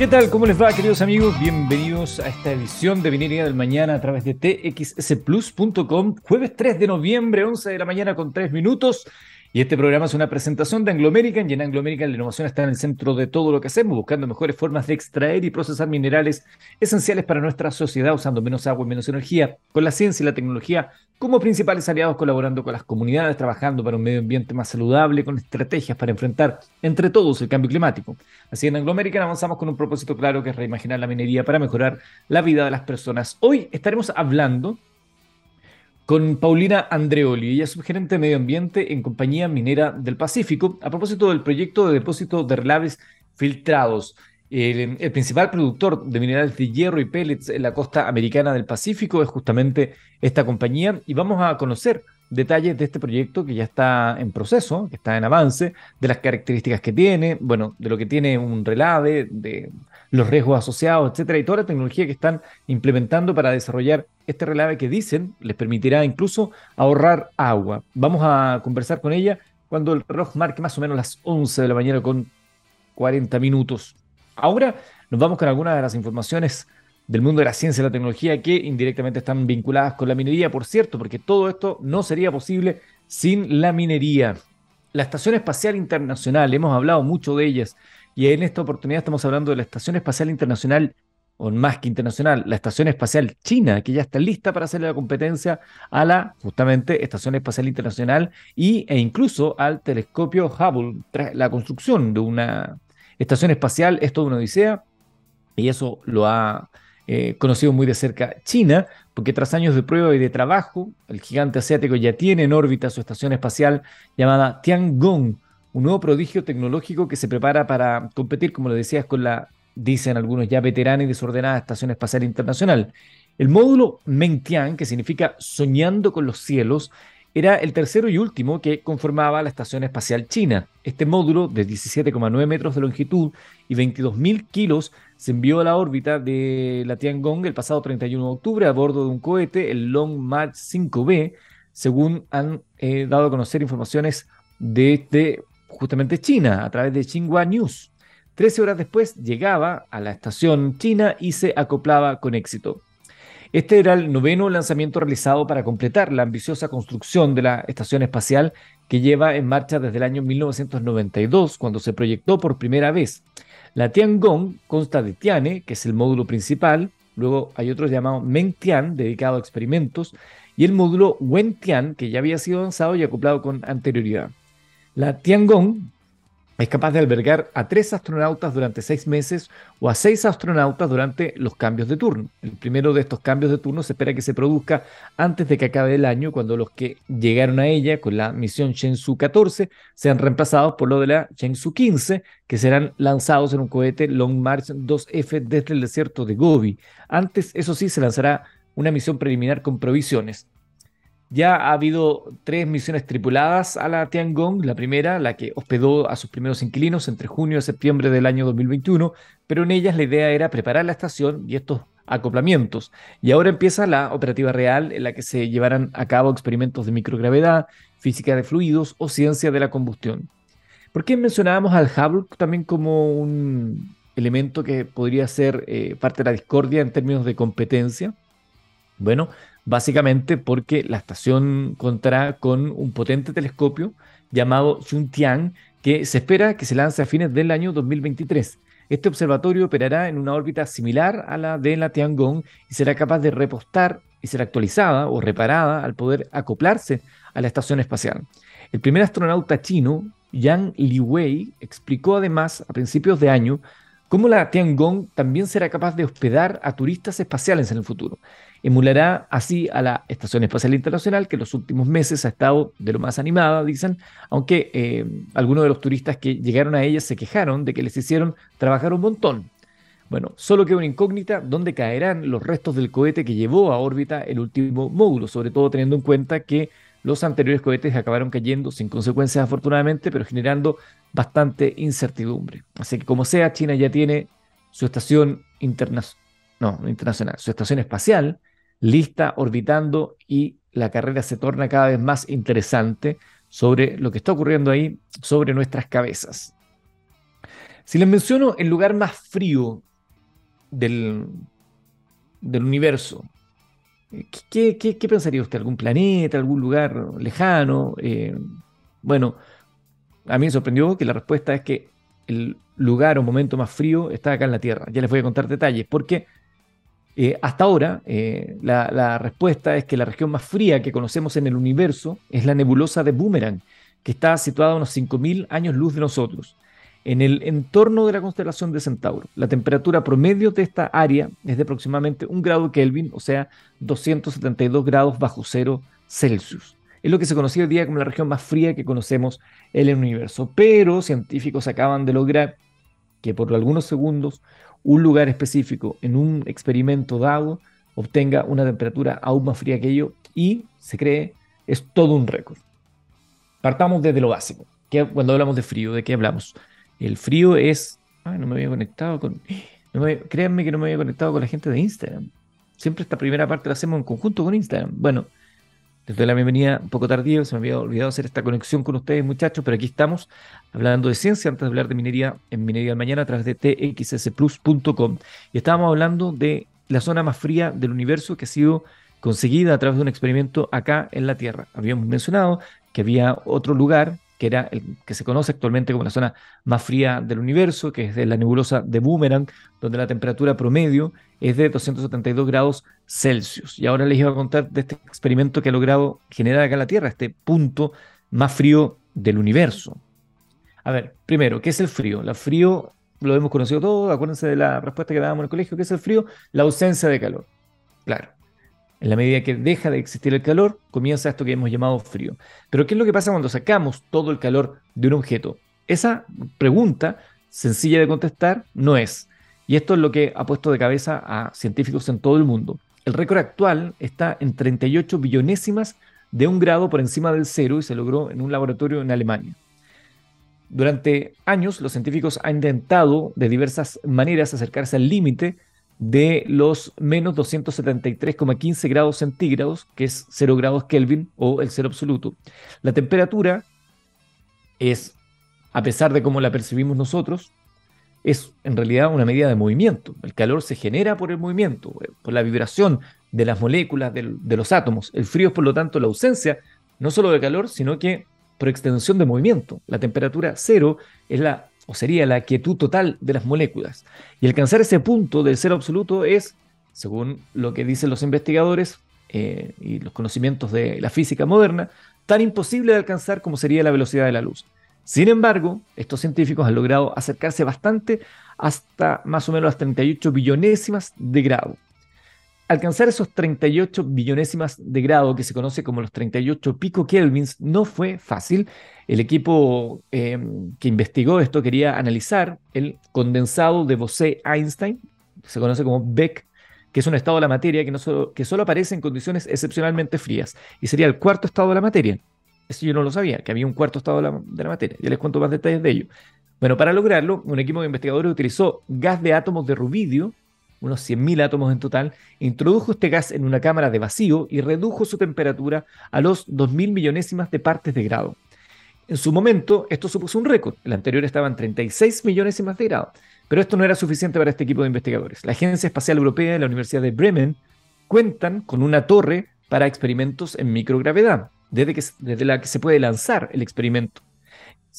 ¿Qué tal? ¿Cómo les va, queridos amigos? Bienvenidos a esta edición de Minería del Mañana a través de txsplus.com, jueves 3 de noviembre, 11 de la mañana con 3 minutos. Y este programa es una presentación de Anglo American y en Anglo American la innovación está en el centro de todo lo que hacemos, buscando mejores formas de extraer y procesar minerales esenciales para nuestra sociedad usando menos agua y menos energía, con la ciencia y la tecnología como principales aliados, colaborando con las comunidades, trabajando para un medio ambiente más saludable, con estrategias para enfrentar entre todos el cambio climático. Así en Anglo American avanzamos con un propósito claro que es reimaginar la minería para mejorar la vida de las personas. Hoy estaremos hablando con Paulina Andreoli. Ella es subgerente de medio ambiente en Compañía Minera del Pacífico, a propósito del proyecto de depósito de relaves filtrados. El, principal productor de minerales de hierro y pellets en la costa americana del Pacífico es justamente esta compañía y vamos a conocer detalles de este proyecto que ya está en proceso, que está en avance, de las características que tiene, bueno, de lo que tiene un relave, de los riesgos asociados, etcétera, y toda la tecnología que están implementando para desarrollar este relave que dicen les permitirá incluso ahorrar agua. Vamos a conversar con ella cuando el reloj marque más o menos las 11 de la mañana con 40 minutos. Ahora nos vamos con algunas de las informaciones del mundo de la ciencia y la tecnología que indirectamente están vinculadas con la minería, por cierto, porque todo esto no sería posible sin la minería. La Estación Espacial Internacional, hemos hablado mucho de ellas, y en esta oportunidad estamos hablando de la Estación Espacial Internacional, o más que internacional, la Estación Espacial China, que ya está lista para hacerle la competencia a la, justamente, Estación Espacial Internacional y, e incluso al telescopio Hubble. La construcción de una estación espacial es toda una odisea, y eso lo ha eh, conocido muy de cerca China, porque tras años de prueba y de trabajo, el gigante asiático ya tiene en órbita su estación espacial llamada Tiangong, un nuevo prodigio tecnológico que se prepara para competir, como lo decías, con la, dicen algunos ya veterana y desordenada Estación Espacial Internacional. El módulo Mengtian, que significa soñando con los cielos, era el tercero y último que conformaba la Estación Espacial China. Este módulo, de 17,9 metros de longitud y 22.000 kilos, se envió a la órbita de la Tiangong el pasado 31 de octubre a bordo de un cohete, el Long March 5B, según han eh, dado a conocer informaciones de justamente China, a través de Xinhua News. Trece horas después llegaba a la estación china y se acoplaba con éxito. Este era el noveno lanzamiento realizado para completar la ambiciosa construcción de la estación espacial que lleva en marcha desde el año 1992, cuando se proyectó por primera vez. La Tiangong consta de Tiane, que es el módulo principal, luego hay otro llamado Mengtian, dedicado a experimentos, y el módulo Wentian, que ya había sido lanzado y acoplado con anterioridad. La Tiangong es capaz de albergar a tres astronautas durante seis meses o a seis astronautas durante los cambios de turno. El primero de estos cambios de turno se espera que se produzca antes de que acabe el año, cuando los que llegaron a ella con la misión Shenzhou 14 sean reemplazados por lo de la Shenzhou 15, que serán lanzados en un cohete Long March 2F desde el desierto de Gobi. Antes, eso sí, se lanzará una misión preliminar con provisiones. Ya ha habido tres misiones tripuladas a la Tiangong. La primera, la que hospedó a sus primeros inquilinos entre junio y septiembre del año 2021, pero en ellas la idea era preparar la estación y estos acoplamientos. Y ahora empieza la operativa real en la que se llevarán a cabo experimentos de microgravedad, física de fluidos o ciencia de la combustión. ¿Por qué mencionábamos al Hubble también como un elemento que podría ser eh, parte de la discordia en términos de competencia? Bueno, básicamente porque la estación contará con un potente telescopio llamado Xuntian que se espera que se lance a fines del año 2023. Este observatorio operará en una órbita similar a la de la Tiangong y será capaz de repostar y ser actualizada o reparada al poder acoplarse a la estación espacial. El primer astronauta chino, Yang Liwei, explicó además a principios de año cómo la Tiangong también será capaz de hospedar a turistas espaciales en el futuro. Emulará así a la Estación Espacial Internacional, que en los últimos meses ha estado de lo más animada, dicen, aunque eh, algunos de los turistas que llegaron a ella se quejaron de que les hicieron trabajar un montón. Bueno, solo queda una incógnita dónde caerán los restos del cohete que llevó a órbita el último módulo, sobre todo teniendo en cuenta que los anteriores cohetes acabaron cayendo sin consecuencias afortunadamente, pero generando bastante incertidumbre. Así que como sea, China ya tiene su estación internacional, no, internacional, su estación espacial lista, orbitando y la carrera se torna cada vez más interesante sobre lo que está ocurriendo ahí sobre nuestras cabezas. Si les menciono el lugar más frío del, del universo, ¿qué, qué, pensaría usted? ¿Algún planeta, algún lugar lejano? Eh, bueno, a mí me sorprendió que la respuesta es que el lugar o momento más frío está acá en la Tierra. Ya les voy a contar detalles, porque eh, hasta ahora eh, la, respuesta es que la región más fría que conocemos en el universo es la nebulosa de Boomerang, que está situada a unos 5.000 años luz de nosotros en el entorno de la constelación de Centauro. La temperatura promedio de esta área es de aproximadamente un grado Kelvin, o sea, 272 grados bajo cero Celsius. Es lo que se conocía hoy día como la región más fría que conocemos en el universo. Pero científicos acaban de lograr que por algunos segundos un lugar específico en un experimento dado obtenga una temperatura aún más fría que ello y se cree es todo un récord. Partamos desde lo básico. cuando hablamos de frío, ¿de qué hablamos? El frío es. Ay, no me había conectado con. créanme que no me había conectado con la gente de Instagram. Siempre esta primera parte la hacemos en conjunto con Instagram. Bueno, les doy la bienvenida un poco tardío, se me había olvidado hacer esta conexión con ustedes, muchachos, pero aquí estamos hablando de ciencia antes de hablar de minería en Minería del Mañana a través de txsplus.com. Y estábamos hablando de la zona más fría del universo que ha sido conseguida a través de un experimento acá en la Tierra. Habíamos mencionado que había otro lugar que era el que se conoce actualmente como la zona más fría del universo, que es la nebulosa de Boomerang, donde la temperatura promedio es de 272 grados Celsius. Y ahora les iba a contar de este experimento que ha logrado generar acá en la Tierra, este punto más frío del universo. A ver, primero, ¿qué es el frío? El frío lo hemos conocido todos, acuérdense de la respuesta que dábamos en el colegio, ¿qué es el frío? La ausencia de calor. Claro, en la medida que deja de existir el calor, comienza esto que hemos llamado frío. Pero ¿qué es lo que pasa cuando sacamos todo el calor de un objeto? Esa pregunta, sencilla de contestar, no es. Y esto es lo que ha puesto de cabeza a científicos en todo el mundo. El récord actual está en 38 billonésimas de un grado por encima del cero y se logró en un laboratorio en Alemania. Durante años, los científicos han intentado de diversas maneras acercarse al límite de los menos 273,15 grados centígrados, que es 0 grados Kelvin o el cero absoluto. La temperatura es, a pesar de cómo la percibimos nosotros, es en realidad una medida de movimiento. El calor se genera por el movimiento, eh, por la vibración de las moléculas, de, de los átomos. El frío es, por lo tanto, la ausencia no solo de calor, sino que por extensión de movimiento. La temperatura cero es la o sería la quietud total de las moléculas. Y alcanzar ese punto del cero absoluto es, según lo que dicen los investigadores eh, y los conocimientos de la física moderna, tan imposible de alcanzar como sería la velocidad de la luz. Sin embargo, estos científicos han logrado acercarse bastante hasta más o menos las 38 billonésimas de grado. Alcanzar esos 38 billonésimas de grado, que se conoce como los 38 pico kelvins, no fue fácil. El equipo em, que investigó esto quería analizar el condensado de Bose-Einstein, se conoce como Beck, que es un estado de la materia que, que solo aparece en condiciones excepcionalmente frías, y sería el cuarto estado de la materia. Eso yo no lo sabía, que había un cuarto estado de la, de la materia. Ya les cuento más detalles de ello. Bueno, para lograrlo, un equipo de investigadores utilizó gas de átomos de rubidio unos 100.000 átomos en total, introdujo este gas en una cámara de vacío y redujo su temperatura a los 2.000 millonésimas de partes de grado. En su momento, esto supuso un récord. El anterior estaba en 36 millonésimas de grado. Pero esto no era suficiente para este equipo de investigadores. La Agencia Espacial Europea y la Universidad de Bremen cuentan con una torre para experimentos en microgravedad, desde, desde la que se puede lanzar el experimento.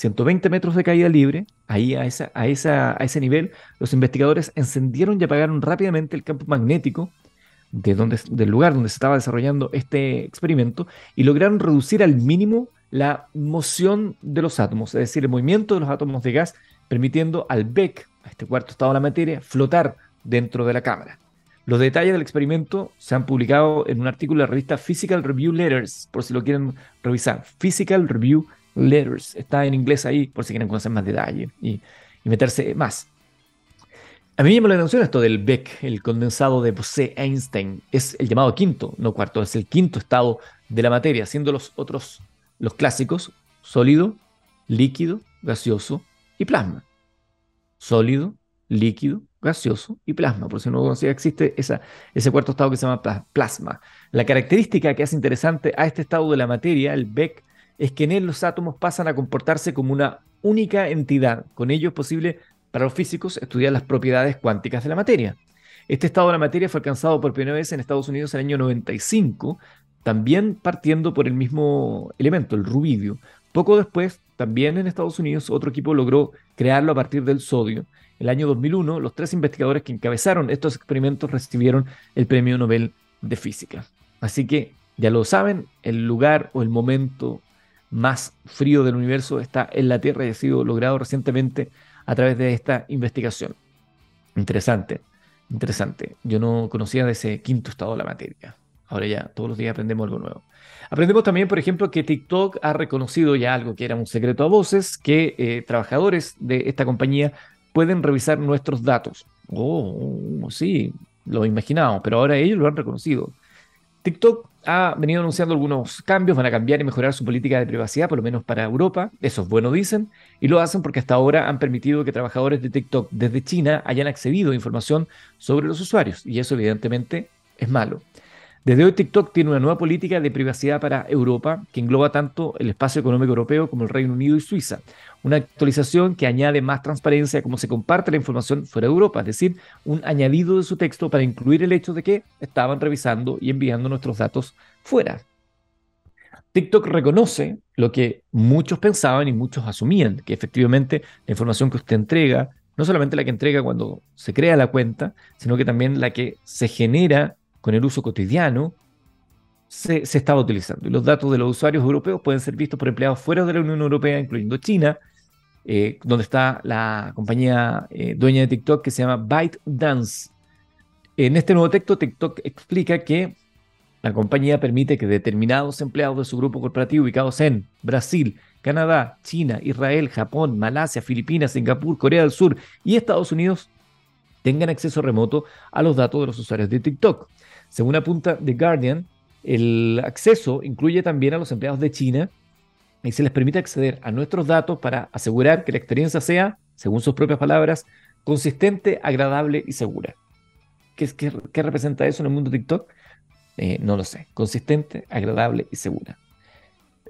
120 metros de caída libre, ahí a, esa, a, a ese nivel, los investigadores encendieron y apagaron rápidamente el campo magnético de donde, del lugar donde se estaba desarrollando este experimento y lograron reducir al mínimo la moción de los átomos, es decir, el movimiento de los átomos de gas, permitiendo al Beck, a este cuarto estado de la materia, flotar dentro de la cámara. Los detalles del experimento se han publicado en un artículo de la revista Physical Review Letters, por si lo quieren revisar. Physical Review Letters. Está en inglés ahí por si quieren conocer más detalle y, meterse más. A mí me llama la atención esto del Beck, el condensado de Bose-Einstein. Es el llamado quinto, no cuarto, es el quinto estado de la materia, siendo los otros, los clásicos, sólido, líquido, gaseoso y plasma. Sólido, líquido, gaseoso y plasma. Por si no conocía, existe esa, ese cuarto estado que se llama plasma. La característica que hace interesante a este estado de la materia, el Beck, es que en él los átomos pasan a comportarse como una única entidad. Con ello es posible para los físicos estudiar las propiedades cuánticas de la materia. Este estado de la materia fue alcanzado por primera vez en Estados Unidos en el año 95, también partiendo por el mismo elemento, el rubidio. Poco después, también en Estados Unidos, otro equipo logró crearlo a partir del sodio. El año 2001, los tres investigadores que encabezaron estos experimentos recibieron el Premio Nobel de Física. Así que, ya lo saben, el lugar o el momento más frío del universo está en la Tierra y ha sido logrado recientemente a través de esta investigación. Interesante, interesante. Yo no conocía de ese quinto estado de la materia. Ahora ya todos los días aprendemos algo nuevo. Aprendemos también, por ejemplo, que TikTok ha reconocido ya algo que era un secreto a voces, que eh, trabajadores de esta compañía pueden revisar nuestros datos. Oh, sí, lo imaginábamos, pero ahora ellos lo han reconocido. TikTok ha venido anunciando algunos cambios, van a cambiar y mejorar su política de privacidad, por lo menos para Europa. Eso es bueno, dicen. Y lo hacen porque hasta ahora han permitido que trabajadores de TikTok desde China hayan accedido a información sobre los usuarios. Y eso evidentemente es malo. Desde hoy TikTok tiene una nueva política de privacidad para Europa que engloba tanto el espacio económico europeo como el Reino Unido y Suiza. Una actualización que añade más transparencia a cómo se comparte la información fuera de Europa, es decir, un añadido de su texto para incluir el hecho de que estaban revisando y enviando nuestros datos fuera. TikTok reconoce lo que muchos pensaban y muchos asumían, que efectivamente la información que usted entrega, no solamente la que entrega cuando se crea la cuenta, sino que también la que se genera con el uso cotidiano, se, estaba utilizando. Y los datos de los usuarios europeos pueden ser vistos por empleados fuera de la Unión Europea, incluyendo China, eh, donde está la compañía eh, dueña de TikTok que se llama ByteDance. En este nuevo texto, TikTok explica que la compañía permite que determinados empleados de su grupo corporativo ubicados en Brasil, Canadá, China, Israel, Japón, Malasia, Filipinas, Singapur, Corea del Sur y Estados Unidos tengan acceso remoto a los datos de los usuarios de TikTok. Según apunta The Guardian, el acceso incluye también a los empleados de China y se les permite acceder a nuestros datos para asegurar que la experiencia sea, según sus propias palabras, consistente, agradable y segura. ¿Qué, qué, representa eso en el mundo TikTok? Eh, no lo sé. Consistente, agradable y segura.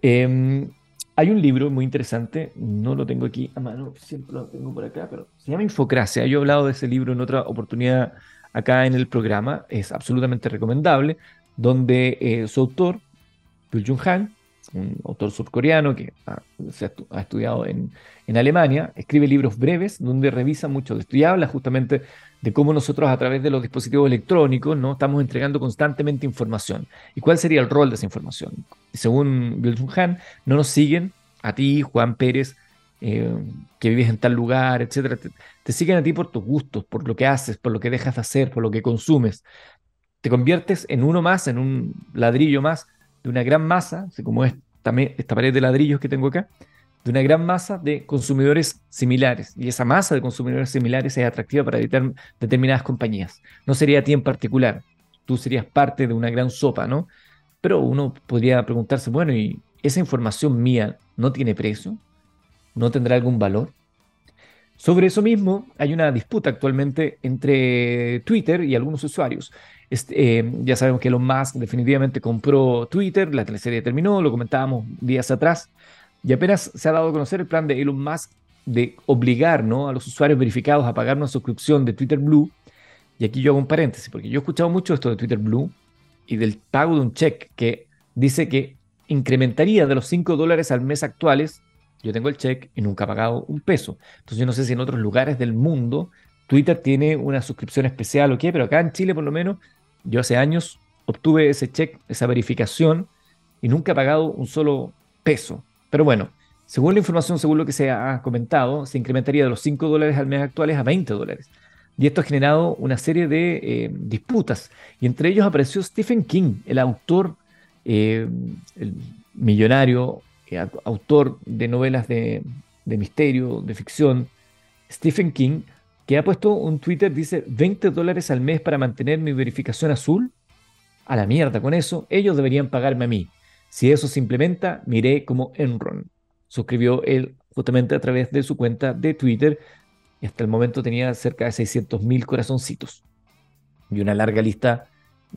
Em, hay un libro muy interesante, no lo tengo aquí a mano, siempre lo tengo por acá, pero se llama Infocracia. Yo he hablado de ese libro en otra oportunidad acá en el programa, es absolutamente recomendable, donde eh, su autor, Byung Han, un autor surcoreano que ha, estudiado en, Alemania, escribe libros breves donde revisa mucho de esto y habla justamente de cómo nosotros a través de los dispositivos electrónicos ¿no? estamos entregando constantemente información. ¿Y cuál sería el rol de esa información? según Jung Han, no nos siguen a ti, Juan Pérez, eh, que vives en tal lugar, etcétera. Te, siguen a ti por tus gustos, por lo que haces, por lo que dejas de hacer, por lo que consumes. Te conviertes en uno más, en un ladrillo más de una gran masa, como esta, esta pared de ladrillos que tengo acá, de una gran masa de consumidores similares. Y esa masa de consumidores similares es atractiva para determinadas compañías. No sería a ti en particular. Tú serías parte de una gran sopa, ¿no? Pero uno podría preguntarse, bueno, ¿y esa información mía no tiene precio? no tendrá algún valor? Sobre eso mismo, hay una disputa actualmente entre Twitter y algunos usuarios. Este, eh, ya sabemos que Elon Musk definitivamente compró Twitter, la teleserie terminó, lo comentábamos días atrás, y apenas se ha dado a conocer el plan de Elon Musk de obligar ¿no? a los usuarios verificados a pagar una suscripción de Twitter Blue. Y aquí yo hago un paréntesis, porque yo he escuchado mucho esto de Twitter Blue y del pago de un cheque que dice que incrementaría de los 5 dólares al mes actuales yo tengo el check y nunca he pagado un peso. Entonces yo no sé si en otros lugares del mundo Twitter tiene una suscripción especial o qué, pero acá en Chile por lo menos yo hace años obtuve ese check, esa verificación y nunca he pagado un solo peso. Pero bueno, según la información, según lo que se ha comentado, se incrementaría de los 5 dólares al mes actuales a 20 dólares. Y esto ha generado una serie de eh, disputas. Y entre ellos apareció Stephen King, el autor, eh, el millonario autor de novelas de, misterio, de ficción, Stephen King, que ha puesto un Twitter, dice 20 dólares al mes para mantener mi verificación azul. A la mierda con eso, ellos deberían pagarme a mí. Si eso se implementa, miré como Enron. Suscribió él justamente a través de su cuenta de Twitter y hasta el momento tenía cerca de 600 mil corazoncitos y una larga lista,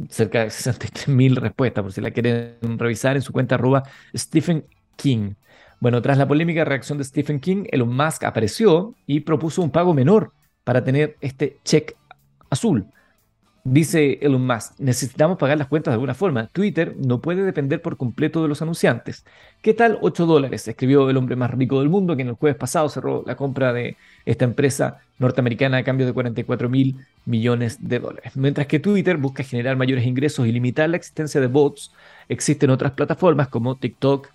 cerca de 63 mil respuestas, por si la quieren revisar en su cuenta arroba Stephen King. Bueno, tras la polémica reacción de Stephen King, Elon Musk apareció y propuso un pago menor para tener este check azul. Dice Elon Musk, necesitamos pagar las cuentas de alguna forma. Twitter no puede depender por completo de los anunciantes. ¿Qué tal 8 dólares? Escribió el hombre más rico del mundo, que en el jueves pasado cerró la compra de esta empresa norteamericana a cambio de 44 mil millones de dólares. Mientras que Twitter busca generar mayores ingresos y limitar la existencia de bots, existen otras plataformas como TikTok,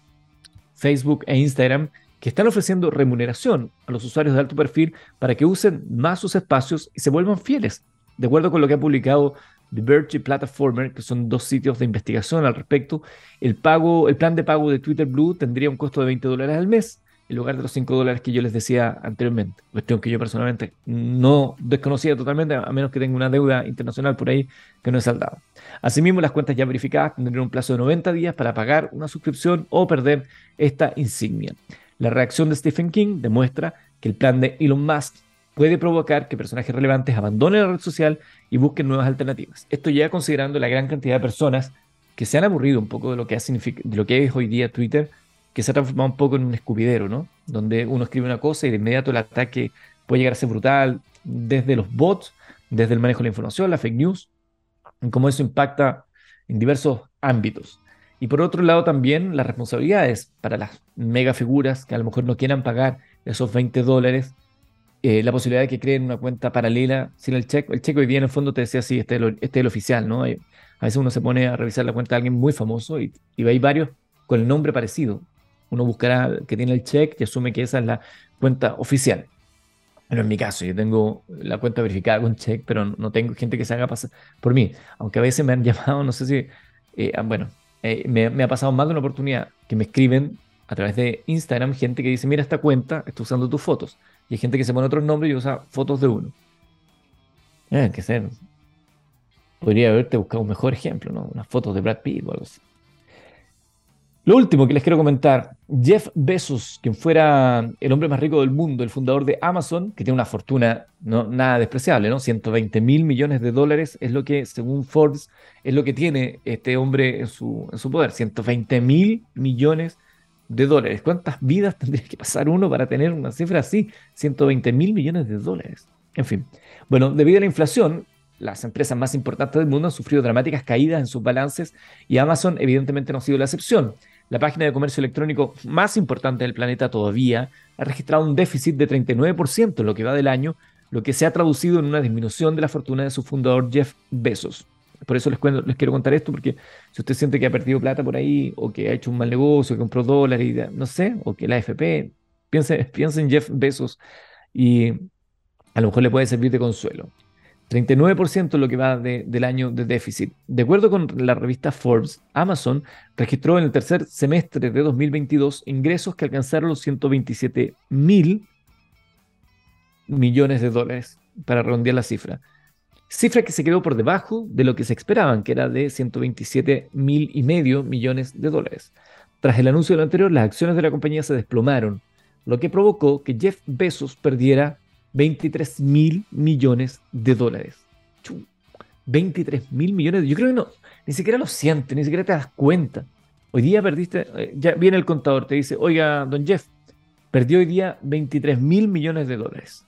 Facebook e Instagram que están ofreciendo remuneración a los usuarios de alto perfil para que usen más sus espacios y se vuelvan fieles de acuerdo con lo que ha publicado The Verge y Platformer, que son dos sitios de investigación al respecto, el, pago, el plan de pago de Twitter Blue tendría un costo de 20 dólares al mes en lugar de los 5 dólares que yo les decía anteriormente. Cuestión que yo personalmente no desconocía totalmente, a menos que tenga una deuda internacional por ahí que no he saldado. Asimismo, las cuentas ya verificadas tendrían un plazo de 90 días para pagar una suscripción o perder esta insignia. La reacción de Stephen King demuestra que el plan de Elon Musk puede provocar que personajes relevantes abandonen la red social y busquen nuevas alternativas. Esto ya considerando la gran cantidad de personas que se han aburrido un poco de lo que, que es hoy día Twitter, que se ha transformado un poco en un escupidero, ¿no? Donde uno escribe una cosa y de inmediato el ataque puede llegar a ser brutal, desde los bots, desde el manejo de la información, la fake news, y cómo eso impacta en diversos ámbitos. Y por otro lado también las responsabilidades para las mega figuras que a lo mejor no quieran pagar esos 20 dólares eh, la posibilidad de que creen una cuenta paralela sin el check. El check hoy día en el fondo te decía, sí, este es, este el oficial, ¿no? a veces uno se pone a revisar la cuenta de alguien muy famoso y, y hay varios con el nombre parecido. Uno buscará que tiene el check y asume que esa es la cuenta oficial. Bueno, en mi caso, yo tengo la cuenta verificada con check, pero no tengo gente que se haga pasar por mí. Aunque a veces me han llamado, no sé si, eh, ah, bueno, eh, me, ha pasado más de una oportunidad que me escriben a través de Instagram gente que dice, mira esta cuenta, está usando tus fotos. Y hay gente que se pone otros nombres y usa fotos de uno. Eh, que ser. Podría haberte buscado un mejor ejemplo, ¿no? Unas fotos de Brad Pitt o algo así. Lo último que les quiero comentar, Jeff Bezos, quien fuera el hombre más rico del mundo, el fundador de Amazon, que tiene una fortuna nada despreciable, ¿no? 120 mil millones de dólares es lo que, según Forbes, es lo que tiene este hombre en su, en su poder. 120 mil millones de dólares. ¿Cuántas vidas tendría que pasar uno para tener una cifra así? 120 mil millones de dólares. En fin. Bueno, debido a la inflación, las empresas más importantes del mundo han sufrido dramáticas caídas en sus balances y Amazon evidentemente no ha sido la excepción. La página de comercio electrónico más importante del planeta todavía ha registrado un déficit de 39% en lo que va del año, lo que se ha traducido en una disminución de la fortuna de su fundador Jeff Bezos. Por eso les, quiero contar esto, porque si usted siente que ha perdido plata por ahí, o que ha hecho un mal negocio, que compró dólares, no sé, o que la AFP, piense, piense en Jeff Bezos y a lo mejor le puede servir de consuelo. 39% es lo que va del año de déficit. De acuerdo con la revista Forbes, Amazon registró en el tercer semestre de 2022 ingresos que alcanzaron los 127 mil millones de dólares, para redondear la cifra cifra que se quedó por debajo de lo que se esperaban, que era de 127 mil y medio millones de dólares. Tras el anuncio de lo anterior, las acciones de la compañía se desplomaron, lo que provocó que Jeff Bezos perdiera 23 mil millones de dólares. 23 mil millones, yo creo que no, ni siquiera lo sientes, ni siquiera te das cuenta. Hoy día perdiste, eh, ya viene el contador, te dice, oiga, don Jeff, perdió hoy día 23 mil millones de dólares.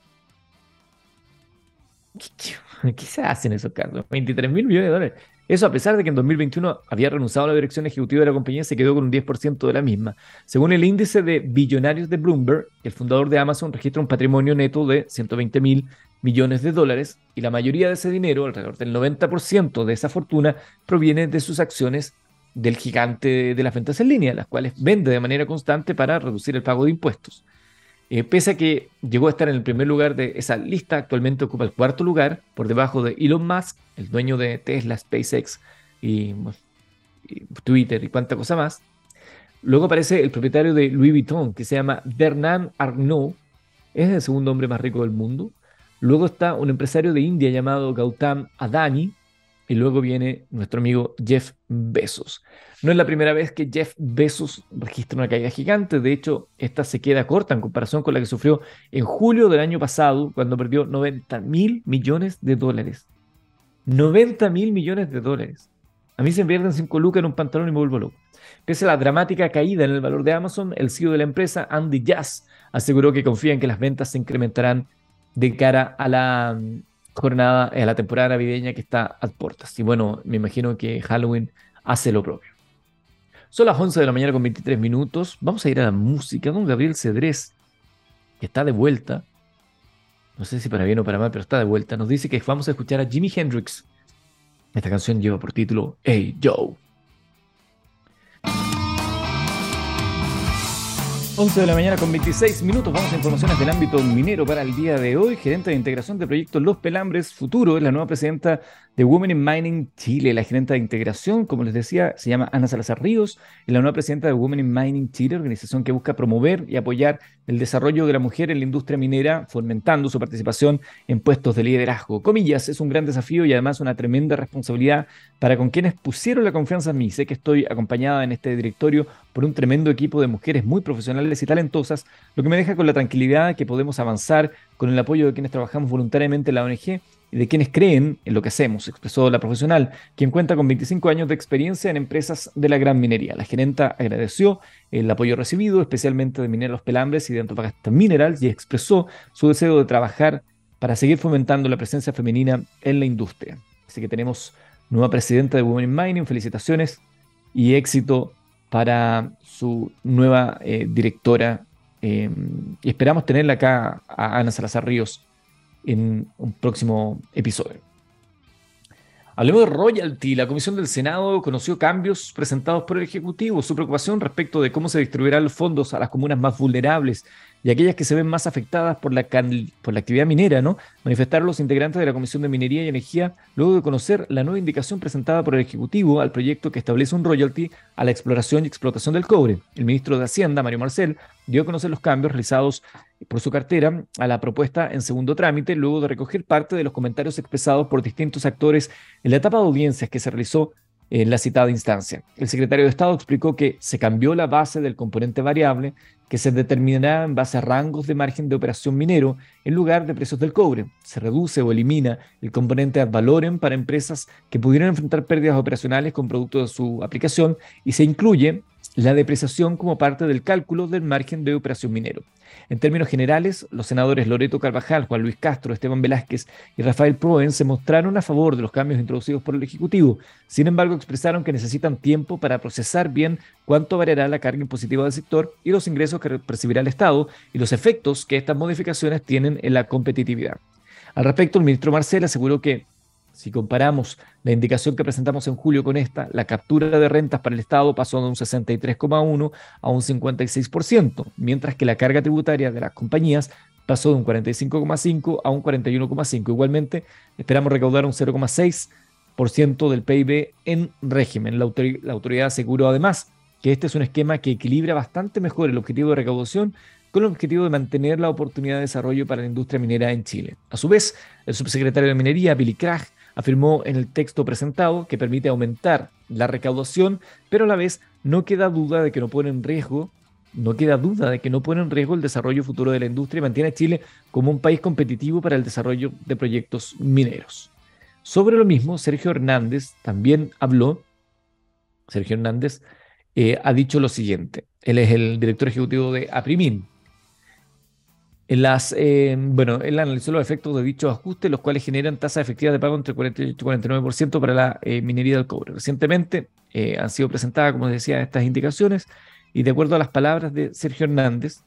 ¿Qué se hacen esos cargos? 23 mil millones de dólares. Eso a pesar de que en 2021 había renunciado a la dirección ejecutiva de la compañía, se quedó con un 10% de la misma. Según el índice de billonarios de Bloomberg, el fundador de Amazon registra un patrimonio neto de 120 mil millones de dólares y la mayoría de ese dinero, alrededor del 90% de esa fortuna, proviene de sus acciones del gigante de las ventas en línea, las cuales vende de manera constante para reducir el pago de impuestos. Eh, pese a que llegó a estar en el primer lugar de esa lista, actualmente ocupa el cuarto lugar, por debajo de Elon Musk, el dueño de Tesla, SpaceX y, Twitter y cuánta cosa más. Luego aparece el propietario de Louis Vuitton, que se llama Bernard Arnault, es el segundo hombre más rico del mundo. Luego está un empresario de India llamado Gautam Adani, y luego viene nuestro amigo Jeff Bezos. No es la primera vez que Jeff Bezos registra una caída gigante, de hecho, esta se queda corta en comparación con la que sufrió en julio del año pasado, cuando perdió 90 mil millones de dólares. 90 mil millones de dólares. A mí se me pierden 5 lucas en un pantalón y me vuelvo loco. Pese a la dramática caída en el valor de Amazon, el CEO de la empresa, Andy Jazz, aseguró que confía en que las ventas se incrementarán de cara a la jornada, a la temporada navideña que está a puertas. Y bueno, me imagino que Halloween hace lo propio. Son las 11 de la mañana con 23 minutos. Vamos a ir a la música con Gabriel Cedrés, que está de vuelta. No sé si para bien o para mal, pero está de vuelta. Nos dice que vamos a escuchar a Jimi Hendrix. Esta canción lleva por título Hey Joe. 11 de la mañana con 26 minutos. Vamos a informaciones del ámbito minero para el día de hoy. Gerente de integración de proyectos Los Pelambres Futuro es la nueva presidenta de Women in Mining Chile. La gerente de integración, como les decía, se llama Ana Salazar Ríos. Es la nueva presidenta de Women in Mining Chile, organización que busca promover y apoyar el desarrollo de la mujer en la industria minera, fomentando su participación en puestos de liderazgo. Comillas, es un gran desafío y además una tremenda responsabilidad para con quienes pusieron la confianza en mí. Sé que estoy acompañada en este directorio por un tremendo equipo de mujeres muy profesionales y talentosas, lo que me deja con la tranquilidad que podemos avanzar con el apoyo de quienes trabajamos voluntariamente en la ONG de quienes creen en lo que hacemos, expresó la profesional, quien cuenta con 25 años de experiencia en empresas de la gran minería. La gerenta agradeció el apoyo recibido, especialmente de Mineros Pelambres y de Antofagasta Minerals, y expresó su deseo de trabajar para seguir fomentando la presencia femenina en la industria. Así que tenemos nueva presidenta de Women in Mining, felicitaciones y éxito para su nueva eh, directora. Em, y esperamos tenerla acá a Ana Salazar Ríos en un próximo episodio. Hablemos de royalty. La Comisión del Senado conoció cambios presentados por el Ejecutivo. Su preocupación respecto de cómo se distribuirán los fondos a las comunas más vulnerables y aquellas que se ven más afectadas por la, actividad minera, ¿no? Manifestaron los integrantes de la Comisión de Minería y Energía luego de conocer la nueva indicación presentada por el Ejecutivo al proyecto que establece un royalty a la exploración y explotación del cobre. El ministro de Hacienda, Mario Marcel, dio a conocer los cambios realizados por su cartera a la propuesta en segundo trámite, luego de recoger parte de los comentarios expresados por distintos actores en la etapa de audiencias que se realizó en la citada instancia. El secretario de Estado explicó que se cambió la base del componente variable que se determinará en base a rangos de margen de operación minero en lugar de precios del cobre. Se reduce o elimina el componente ad valorem para empresas que pudieran enfrentar pérdidas operacionales con producto de su aplicación y se incluye la depreciación como parte del cálculo del margen de operación minero. En términos generales, los senadores Loreto Carvajal, Juan Luis Castro, Esteban Velázquez y Rafael Proen se mostraron a favor de los cambios introducidos por el Ejecutivo. Sin embargo, expresaron que necesitan tiempo para procesar bien cuánto variará la carga impositiva del sector y los ingresos que percibirá el Estado y los efectos que estas modificaciones tienen en la competitividad. Al respecto, el ministro Marcel aseguró que si comparamos la indicación que presentamos en julio con esta, la captura de rentas para el Estado pasó de un 63,1 a un 56%, mientras que la carga tributaria de las compañías pasó de un 45,5 a un 41,5. Igualmente, esperamos recaudar un 0,6% del PIB en régimen. La, autoridad aseguró además que este es un esquema que equilibra bastante mejor el objetivo de recaudación con el objetivo de mantener la oportunidad de desarrollo para la industria minera en Chile. A su vez, el subsecretario de Minería, Billy Krag, afirmó en el texto presentado que permite aumentar la recaudación, pero a la vez no queda duda de que no pone en riesgo, no queda duda de que no pone riesgo el desarrollo futuro de la industria y mantiene a Chile como un país competitivo para el desarrollo de proyectos mineros. Sobre lo mismo, Sergio Hernández también habló. Sergio Hernández eh, ha dicho lo siguiente. Él es el director ejecutivo de Aprimin, las, eh, bueno, él analizó los efectos de dichos ajustes, los cuales generan tasas efectivas de pago entre 48 y 49% para la eh, minería del cobre. Recientemente eh, han sido presentadas, como decía, estas indicaciones y de acuerdo a las palabras de Sergio Hernández,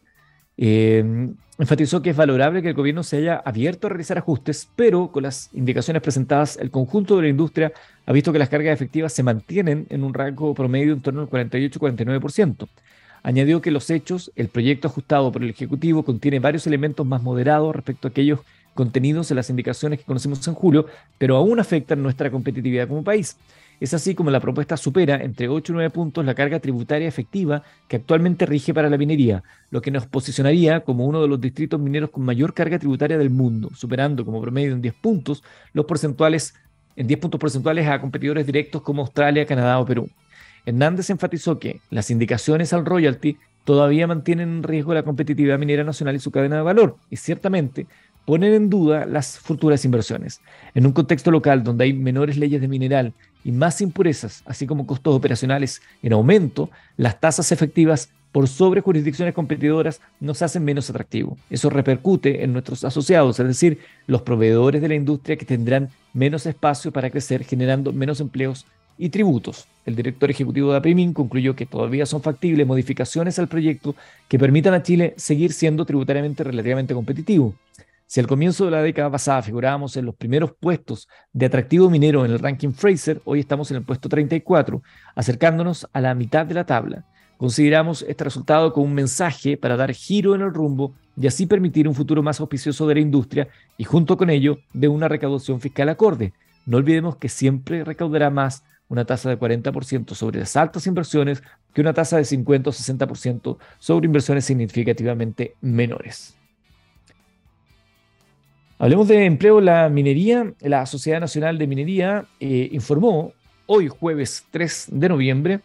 enfatizó que es valorable que el gobierno se haya abierto a realizar ajustes, pero con las indicaciones presentadas, el conjunto de la industria ha visto que las cargas efectivas se mantienen en un rango promedio en torno al 48-49%. Añadió que los hechos, el proyecto ajustado por el Ejecutivo contiene varios elementos más moderados respecto a aquellos contenidos en las indicaciones que conocimos en julio, pero aún afectan nuestra competitividad como país. Es así como la propuesta supera entre 8 y 9 puntos la carga tributaria efectiva que actualmente rige para la minería, lo que nos posicionaría como uno de los distritos mineros con mayor carga tributaria del mundo, superando como promedio en 10 puntos los porcentuales en 10 puntos porcentuales a competidores directos como Australia, Canadá o Perú. Hernández enfatizó que las indicaciones al royalty todavía mantienen en riesgo la competitividad minera nacional y su cadena de valor, y ciertamente ponen en duda las futuras inversiones. En un contexto local donde hay menores leyes de mineral y más impurezas, así como costos operacionales en aumento, las tasas efectivas por sobre jurisdicciones competidoras nos hacen menos atractivos. Eso repercute en nuestros asociados, es decir, los proveedores de la industria que tendrán menos espacio para crecer, generando menos empleos y tributos. El director ejecutivo de APRIMIN concluyó que todavía son factibles modificaciones al proyecto que permitan a Chile seguir siendo tributariamente relativamente competitivo. Si al comienzo de la década pasada figurábamos en los primeros puestos de atractivo minero en el ranking Fraser, hoy estamos en el puesto 34, acercándonos a la mitad de la tabla. Consideramos este resultado como un mensaje para dar giro en el rumbo y así permitir un futuro más auspicioso de la industria y junto con ello de una recaudación fiscal acorde. No olvidemos que siempre recaudará más una tasa de 40% sobre las altas inversiones que una tasa de 50 o 60% sobre inversiones significativamente menores. Hablemos de empleo la minería. La Sociedad Nacional de Minería eh, informó hoy jueves 3 de noviembre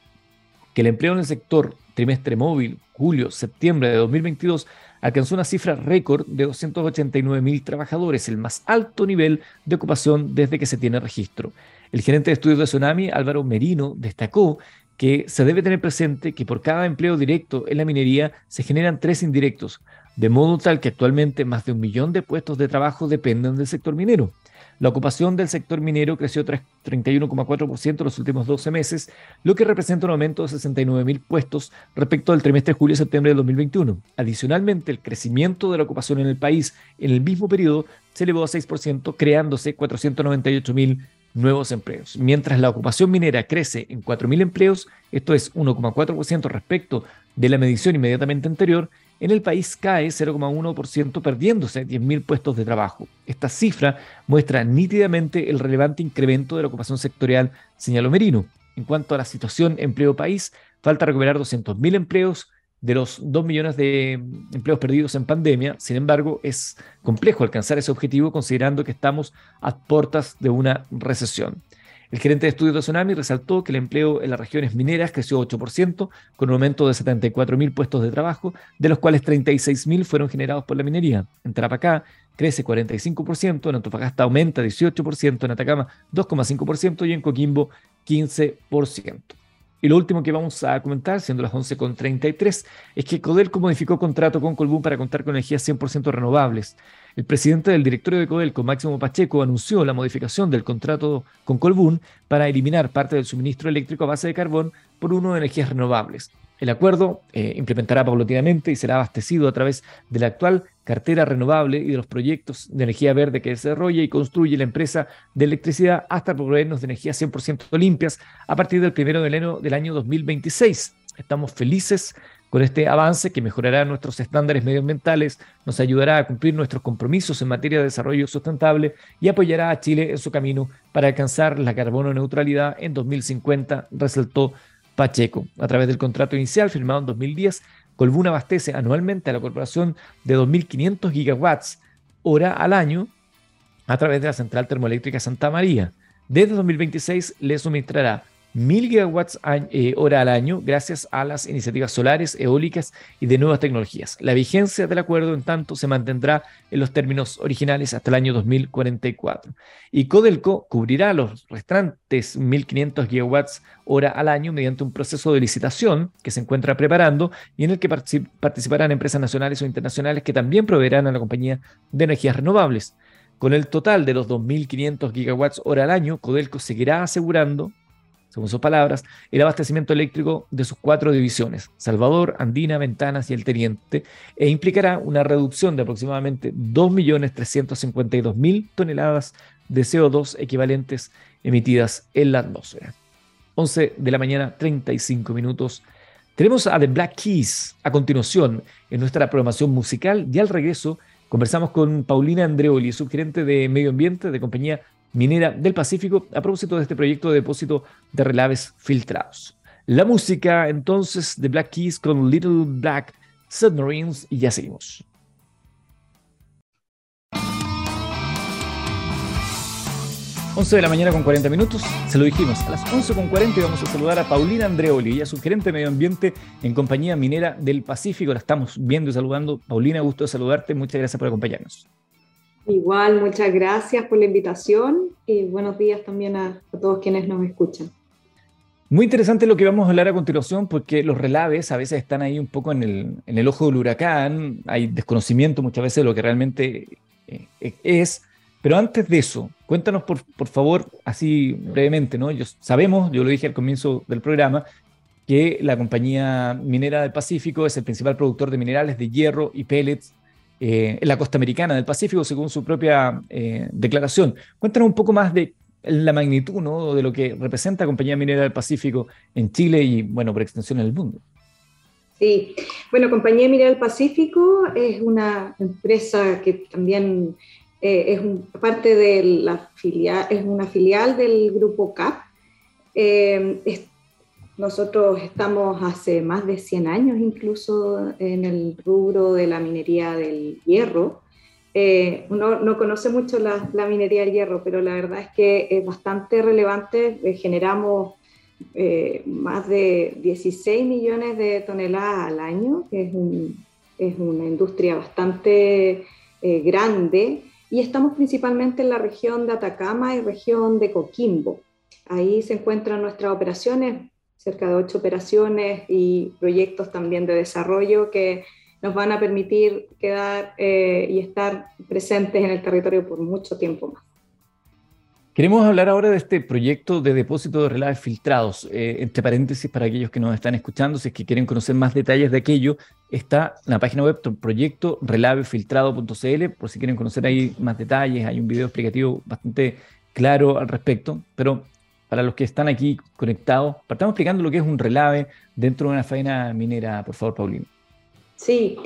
que el empleo en el sector trimestre móvil julio-septiembre de 2022 alcanzó una cifra récord de 289 mil trabajadores, el más alto nivel de ocupación desde que se tiene registro. El gerente de estudios de Tsunami, Álvaro Merino, destacó que se debe tener presente que por cada empleo directo en la minería se generan tres indirectos, de modo tal que actualmente más de un millón de puestos de trabajo dependen del sector minero. La ocupación del sector minero creció 31,4% en los últimos 12 meses, lo que representa un aumento de 69.000 puestos respecto al trimestre julio-septiembre de 2021. Adicionalmente, el crecimiento de la ocupación en el país en el mismo periodo se elevó a 6%, creándose 498.000 nuevos empleos. Mientras la ocupación minera crece en 4.000 empleos, esto es 1,4% respecto de la medición inmediatamente anterior, en el país cae 0,1% perdiéndose 10.000 puestos de trabajo. Esta cifra muestra nítidamente el relevante incremento de la ocupación sectorial, señaló Merino. En cuanto a la situación empleo país, falta recuperar 200.000 empleos de los 2 millones de empleos perdidos en pandemia. Sin embargo, es complejo alcanzar ese objetivo considerando que estamos a puertas de una recesión. El gerente de estudios de Tsunami resaltó que el empleo en las regiones mineras creció 8%, con un aumento de 74.000 puestos de trabajo, de los cuales 36.000 fueron generados por la minería. En Tarapacá crece 45%, en Antofagasta aumenta 18%, en Atacama 2,5% y en Coquimbo 15%. Y lo último que vamos a comentar, siendo las 11.33, es que Codelco modificó contrato con Colbún para contar con energías 100% renovables. El presidente del directorio de Codelco, Máximo Pacheco, anunció la modificación del contrato con Colbún para eliminar parte del suministro eléctrico a base de carbón por uno de energías renovables. El acuerdo eh, implementará paulatinamente y será abastecido a través de la actual cartera renovable y de los proyectos de energía verde que desarrolla y construye la empresa de electricidad hasta proveernos de energías 100% limpias a partir del 1 de enero del año 2026. Estamos felices con este avance que mejorará nuestros estándares medioambientales, nos ayudará a cumplir nuestros compromisos en materia de desarrollo sustentable y apoyará a Chile en su camino para alcanzar la carbono neutralidad en 2050, resaltó Pacheco. A través del contrato inicial firmado en 2010, Colbún abastece anualmente a la corporación de 2.500 gigawatts hora al año a través de la central termoeléctrica Santa María. Desde 2026 le suministrará 1000 gigawatts eh, hora al año gracias a las iniciativas solares, eólicas y de nuevas tecnologías. La vigencia del acuerdo, en tanto, se mantendrá en los términos originales hasta el año 2044. Y Codelco cubrirá los restantes 1500 gigawatts hora al año mediante un proceso de licitación que se encuentra preparando y en el que participarán empresas nacionales o internacionales que también proveerán a la compañía de energías renovables. Con el total de los 2.500 gigawatts hora al año, Codelco seguirá asegurando según sus palabras, el abastecimiento eléctrico de sus cuatro divisiones, Salvador, Andina, Ventanas y El Teniente, e implicará una reducción de aproximadamente 2.352.000 toneladas de CO2 equivalentes emitidas en la atmósfera. 11 de la mañana, 35 minutos. Tenemos a The Black Keys a continuación en nuestra programación musical y al regreso conversamos con Paulina Andreoli, subgerente de Medio Ambiente de compañía minera del Pacífico a propósito de este proyecto de depósito de relaves filtrados. La música entonces de Black Keys con Little Black Submarines y ya seguimos. 11 de la mañana con 40 minutos, se lo dijimos, a las 11 con 40 vamos a saludar a Paulina Andreoli, ella es subgerente de medio ambiente en Compañía Minera del Pacífico, la estamos viendo y saludando. Paulina, gusto de saludarte, muchas gracias por acompañarnos. Igual, muchas gracias por la invitación y buenos días también a, todos quienes nos escuchan. Muy interesante lo que vamos a hablar a continuación, porque los relaves a veces están ahí un poco en el, en el ojo del huracán, hay desconocimiento muchas veces de lo que realmente eh, es. Pero antes de eso, cuéntanos por, por favor, así brevemente, ¿no? Yo, sabemos, yo lo dije al comienzo del programa, que la compañía minera del Pacífico es el principal productor de minerales de hierro y pellets eh, en la costa americana del Pacífico, según su propia eh, declaración. Cuéntanos un poco más de la magnitud ¿no? de lo que representa Compañía Minera del Pacífico en Chile y, bueno, por extensión en el mundo. Sí, bueno, Compañía Minera del Pacífico es una empresa que también eh, es parte de la filial, es una filial del grupo CAP. Eh, nosotros estamos hace más de 100 años incluso en el rubro de la minería del hierro. Eh, uno no conoce mucho la, minería del hierro, pero la verdad es que es bastante relevante. Eh, generamos eh, más de 16 millones de toneladas al año, que es, es una industria bastante grande, y estamos principalmente en la región de Atacama y región de Coquimbo. Ahí se encuentran nuestras operaciones, cerca de ocho operaciones y proyectos también de desarrollo que nos van a permitir quedar eh, y estar presentes en el territorio por mucho tiempo más. Queremos hablar ahora de este proyecto de depósito de relaves filtrados. Eh, entre paréntesis, para aquellos que nos están escuchando, si es que quieren conocer más detalles de aquello, está en la página web proyecto relavefiltrado.cl, por si quieren conocer ahí más detalles. Hay un video explicativo bastante claro al respecto. Pero para los que están aquí conectados, partamos explicando lo que es un relave dentro de una faena minera, por favor, Paulino. Sí,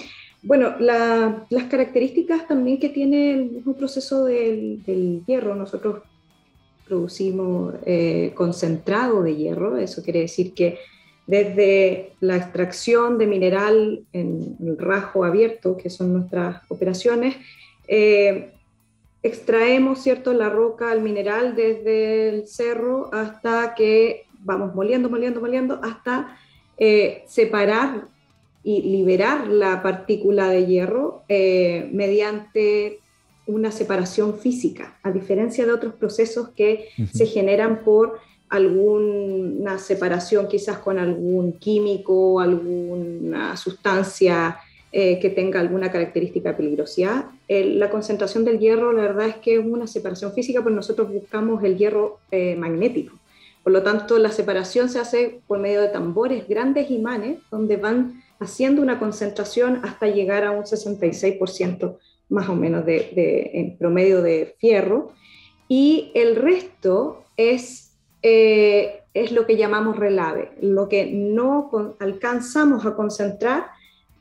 bueno, las características también que tiene el mismo proceso del, hierro, nosotros producimos eh, concentrado de hierro, eso quiere decir que desde la extracción de mineral en el rajo abierto, que son nuestras operaciones, eh, extraemos ¿cierto? la roca, el mineral desde el cerro hasta que vamos moliendo, moliendo, moliendo, hasta eh, separar y liberar la partícula de hierro eh, mediante una separación física, a diferencia de otros procesos que se generan por alguna separación quizás con algún químico, alguna sustancia eh, que tenga alguna característica de peligrosidad. La concentración del hierro, la verdad es que es una separación física, porque nosotros buscamos el hierro eh, magnético. Por lo tanto, la separación se hace por medio de tambores, grandes imanes, donde van haciendo una concentración hasta llegar a un 66% más o menos de, en promedio de fierro, y el resto es, eh, es lo que llamamos relave. Lo que no alcanzamos a concentrar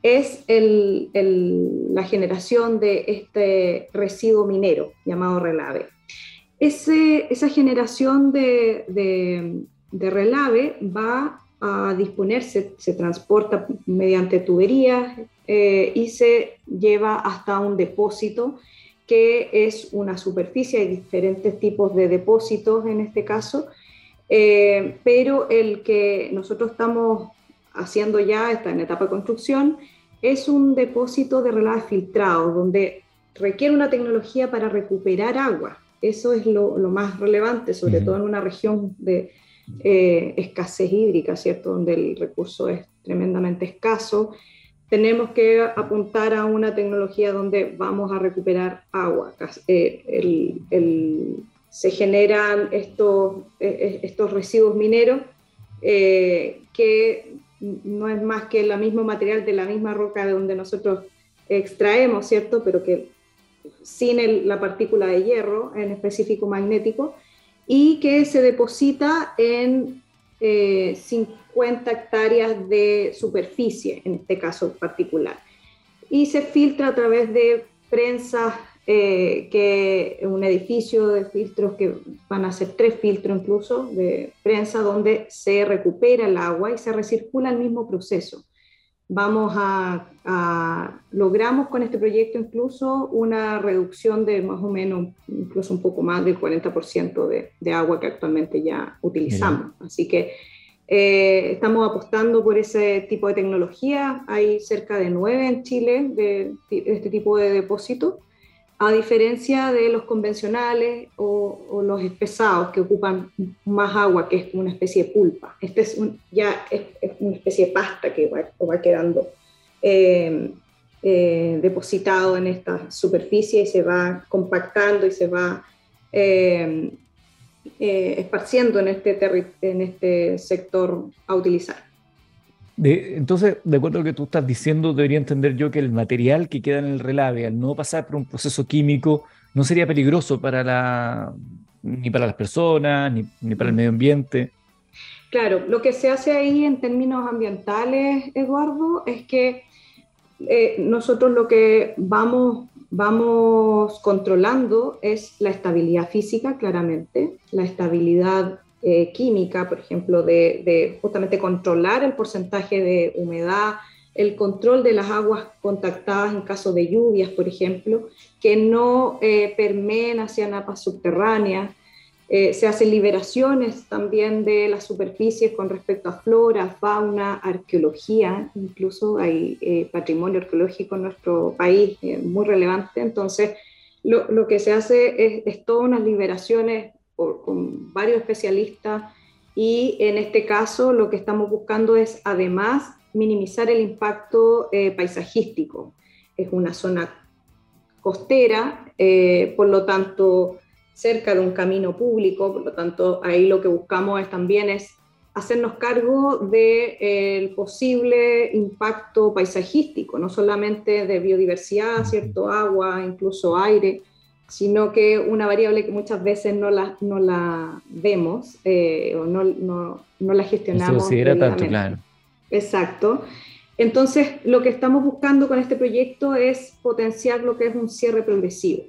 es la generación de este residuo minero llamado relave. Esa generación de, de relave va a disponerse, se transporta mediante tuberías eh, y se lleva hasta un depósito que es una superficie, hay diferentes tipos de depósitos en este caso, eh, pero el que nosotros estamos haciendo ya, está en etapa de construcción, es un depósito de relave filtrado, donde requiere una tecnología para recuperar agua. Eso es lo, más relevante, sobre todo en una región de, eh, escasez hídrica, ¿cierto? Donde el recurso es tremendamente escaso. Tenemos que apuntar a una tecnología donde vamos a recuperar agua. Eh, se generan estos, eh, estos residuos mineros que no es más que el mismo material de la misma roca de donde nosotros extraemos, ¿cierto? Pero que sin la partícula de hierro, en específico magnético, y que se deposita en 50 eh, hectáreas de superficie, en este caso particular. Y se filtra a través de prensa, eh, que un edificio de filtros que van a ser tres filtros incluso de prensa, donde se recupera el agua y se recircula el mismo proceso vamos a, logramos con este proyecto incluso una reducción de más o menos, incluso un poco más del 40% de, de, agua que actualmente ya utilizamos. Así que eh, estamos apostando por ese tipo de tecnología. Hay cerca de nueve en Chile de, este tipo de depósitos. A diferencia de los convencionales o, los pesados que ocupan más agua, que es una especie de pulpa. Este es ya es, una especie de pasta que va, quedando eh, eh, depositado en esta superficie y se va compactando y se va eh, esparciendo en este, en este sector a utilizar entonces, de acuerdo a lo que tú estás diciendo, debería entender yo que el material que queda en el relave, al no pasar por un proceso químico, no sería peligroso para la, ni para las personas, ni, para el medio ambiente. Claro, lo que se hace ahí en términos ambientales, Eduardo, es que eh, nosotros lo que vamos, vamos controlando es la estabilidad física, claramente, la estabilidad eh, química, por ejemplo, de, justamente controlar el porcentaje de humedad, el control de las aguas contactadas en caso de lluvias, por ejemplo, que no eh, permeen hacia napas subterráneas. Eh, se hacen liberaciones también de las superficies con respecto a flora, fauna, arqueología, incluso hay patrimonio arqueológico en nuestro país muy relevante. Entonces, lo, que se hace es, es todas unas liberaciones con varios especialistas y en este caso lo que estamos buscando es además minimizar el impacto eh, paisajístico. Es una zona costera, eh, por lo tanto cerca de un camino público, por lo tanto ahí lo que buscamos es, también es hacernos cargo del de, posible impacto paisajístico, no solamente de biodiversidad, cierto agua, incluso aire, sino que una variable que muchas veces no la, no la vemos eh, o no, no, no, la gestionamos. Se tanto, claro. Exacto. Entonces, lo que estamos buscando con este proyecto es potenciar lo que es un cierre progresivo.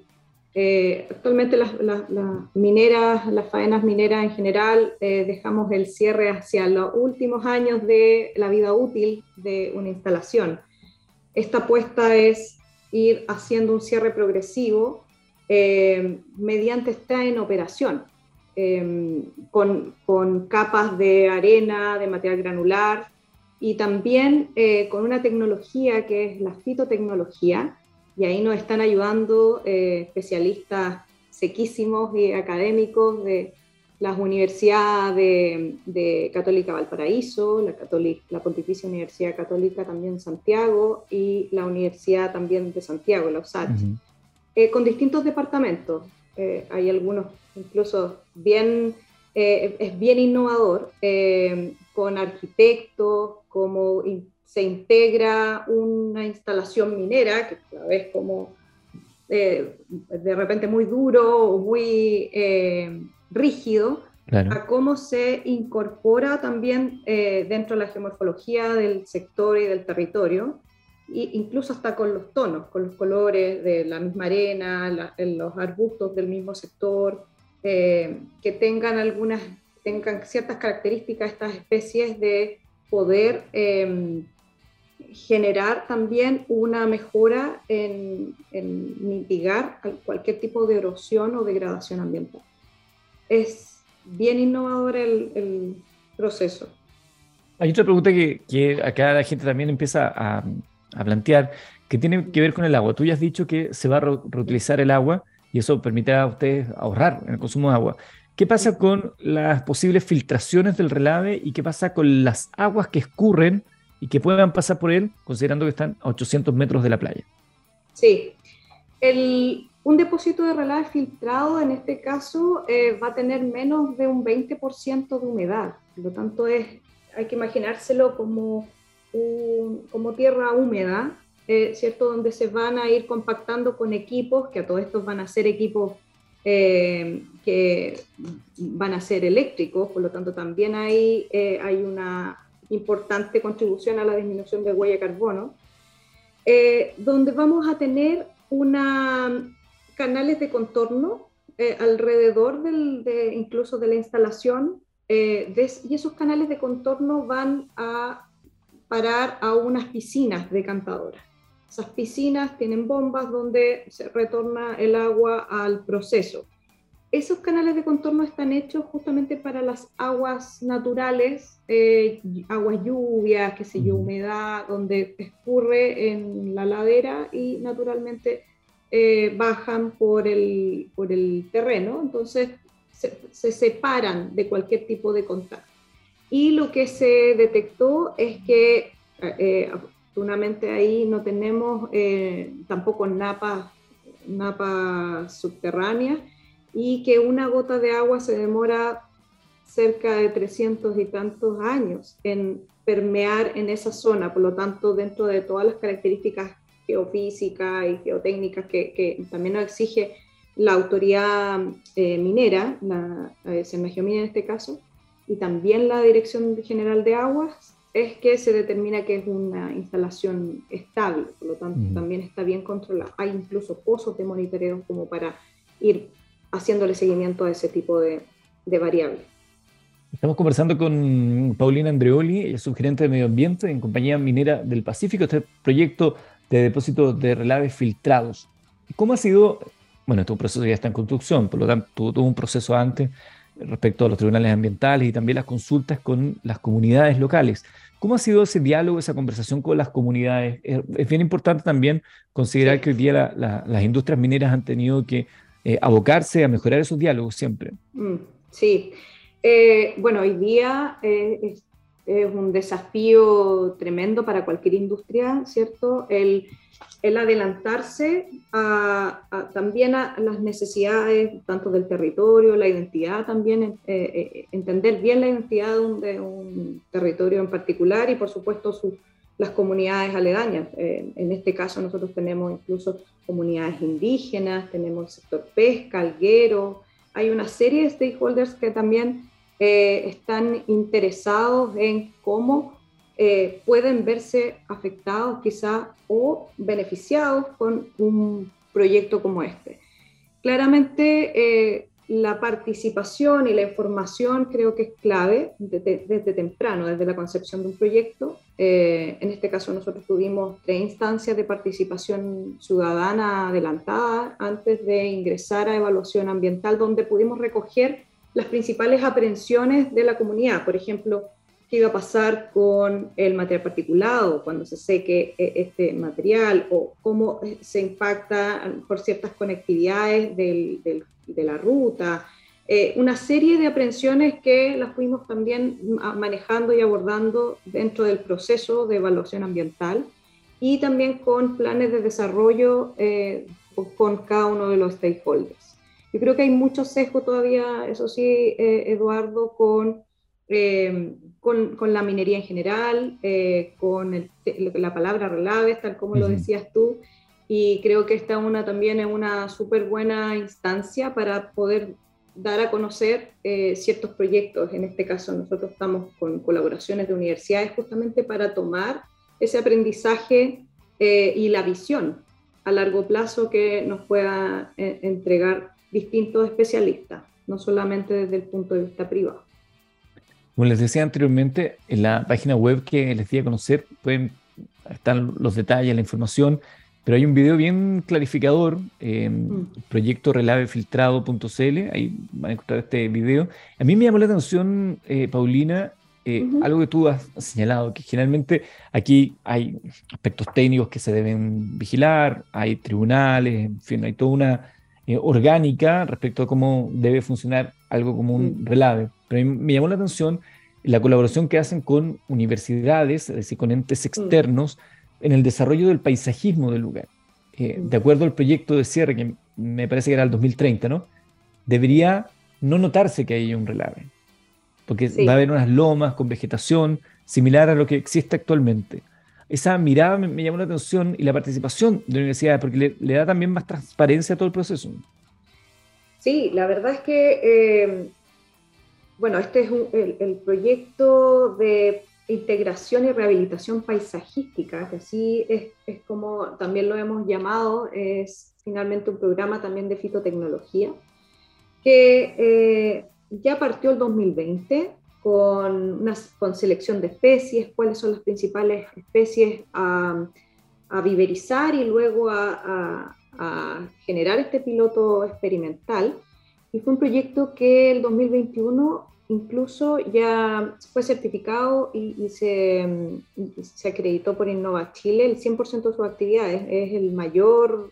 Eh, actualmente las, las, mineras, las faenas mineras en general, eh, dejamos el cierre hacia los últimos años de la vida útil de una instalación. Esta apuesta es ir haciendo un cierre progresivo eh, mediante está en operación, em, con, con, capas de arena, de material granular y también eh, con una tecnología que es la fitotecnología, y ahí nos están ayudando eh, especialistas sequísimos y académicos de las universidades de, de, Católica Valparaíso, la, Católica, la Pontificia Universidad Católica también Santiago y la Universidad también de Santiago, la USACH. Eh, con distintos departamentos. Eh, hay algunos incluso bien, eh, es bien innovador, con arquitectos, como se integra una instalación minera, que a la vez como de repente muy duro o muy rígido, a cómo se incorpora también dentro de la geomorfología del sector y del territorio incluso hasta con los tonos, con los colores de la misma arena, en los arbustos del mismo sector, eh, que tengan algunas, tengan ciertas características estas especies de poder em, generar también una mejora en, mitigar cualquier tipo de erosión o degradación ambiental. Es bien innovador el, proceso. Hay otra pregunta que, que, acá la gente también empieza a, a plantear, que tiene que ver con el agua. Tú ya has dicho que se va a reutilizar el agua y eso permitirá a ustedes ahorrar en el consumo de agua. ¿Qué pasa con las posibles filtraciones del relave y qué pasa con las aguas que escurren y que puedan pasar por él, considerando que están a 800 metros de la playa? Sí, un depósito de relave filtrado en este caso eh, va a tener menos de un 20% de humedad, por lo tanto es, hay que imaginárselo como como tierra húmeda, eh, ¿cierto? Donde se van a ir compactando con equipos, que a todos estos van a ser equipos eh, que van a ser eléctricos, por lo tanto también ahí eh, hay una importante contribución a la disminución de huella de carbono, donde vamos a tener una, canales de contorno alrededor del, de, incluso de la instalación, y esos canales de contorno van a parar a unas piscinas decantadoras. Esas piscinas tienen bombas donde se retorna el agua al proceso. Esos canales de contorno están hechos justamente para las aguas naturales, eh, aguas lluvias, qué sé yo, humedad, donde escurre en la ladera y naturalmente eh, bajan por el, por el terreno, entonces se, se, separan de cualquier tipo de contacto. Y lo que se detectó es que eh, afortunadamente ahí no tenemos eh, tampoco napas napa subterráneas y que una gota de agua se demora cerca de 300 y tantos años en permear en esa zona, por lo tanto, dentro de todas las características geofísicas y geotécnicas que, también nos exige la autoridad eh, minera, la, la en este caso, y también la Dirección General de Aguas, es que se determina que es una instalación estable, por lo tanto también está bien controlada. Hay incluso pozos de monitoreo como para ir haciéndole seguimiento a ese tipo de, de variables. Estamos conversando con Paulina Andreoli, subgerente de Medio Ambiente en Compañía Minera del Pacífico, este proyecto de depósito de relaves filtrados. ¿Cómo ha sido? Bueno, este proceso ya está en construcción, por lo tanto tuvo un proceso antes respecto a los tribunales ambientales y también las consultas con las comunidades locales. ¿Cómo ha sido ese diálogo, esa conversación con las comunidades? Es bien importante también considerar que hoy día las industrias mineras han tenido que eh, abocarse a mejorar esos diálogos siempre. Mm, sí, eh, bueno, hoy día eh, es, un desafío tremendo para cualquier industria, ¿cierto? El, el adelantarse a, también a las necesidades tanto del territorio, la identidad también, entender bien la identidad de un, territorio en particular y por supuesto su, las comunidades aledañas. en este caso nosotros tenemos incluso comunidades indígenas, tenemos el sector pesca, alguero, hay una serie de stakeholders que también eh, están interesados en cómo eh, pueden verse afectados quizá o beneficiados con un proyecto como este. Claramente eh, la participación y la información creo que es clave desde, temprano, desde la concepción de un proyecto. En este caso nosotros tuvimos tres instancias de participación ciudadana adelantada antes de ingresar a evaluación ambiental, donde pudimos recoger las principales aprensiones de la comunidad. Por ejemplo, qué iba a pasar con el material particulado cuando se seque eh, este material o cómo se impacta por ciertas conectividades de la ruta, eh, una serie de aprensiones que las fuimos también manejando y abordando dentro del proceso de evaluación ambiental y también con planes de desarrollo eh, con cada uno de los stakeholders. Yo creo que hay mucho sesgo todavía, eso sí, eh, Eduardo, con, con, con, la minería en general, con la palabra relaves, tal como lo decías tú, y creo que esta una también es una súper buena instancia para poder dar a conocer eh, ciertos proyectos. En este caso nosotros estamos con colaboraciones de universidades justamente para tomar ese aprendizaje eh, y la visión a largo plazo que nos pueda eh, entregar distintos especialistas, no solamente desde el punto de vista privado. Como les decía anteriormente, en la página web que les di a conocer pueden están los detalles, la información pero hay un video bien clarificador, eh, mm. proyecto relavefiltrado.cl, ahí van a encontrar este video. A mí me llamó la atención, eh, Paulina, eh, algo que tú has señalado, que generalmente aquí hay aspectos técnicos que se deben vigilar, hay tribunales, en fin, hay toda una eh, orgánica respecto a cómo debe funcionar algo como un mm. relave. Pero me llamó la atención la colaboración que hacen con universidades, es decir, con entes mm. externos, en el desarrollo del paisajismo del lugar. Eh, de acuerdo al proyecto de cierre, que me parece que era el 2030, ¿no? Debería no notarse que hay un relave, porque va a haber unas lomas con vegetación similar a lo que existe actualmente. Esa mirada me, llamó la atención y la participación de la universidad, porque le, da también más transparencia a todo el proceso. Sí, la verdad es que, eh, bueno, este es el proyecto de integración y rehabilitación paisajística, que así es, es, como también lo hemos llamado, es finalmente un programa también de fitotecnología, que eh, ya partió el 2020 con, una, con selección de especies, cuáles son las principales especies a, a viverizar y luego a, a generar este piloto experimental. Y fue un proyecto que el 2021 incluso ya fue certificado y, se, se, acreditó por Innova Chile el 100% de sus actividades. Es el mayor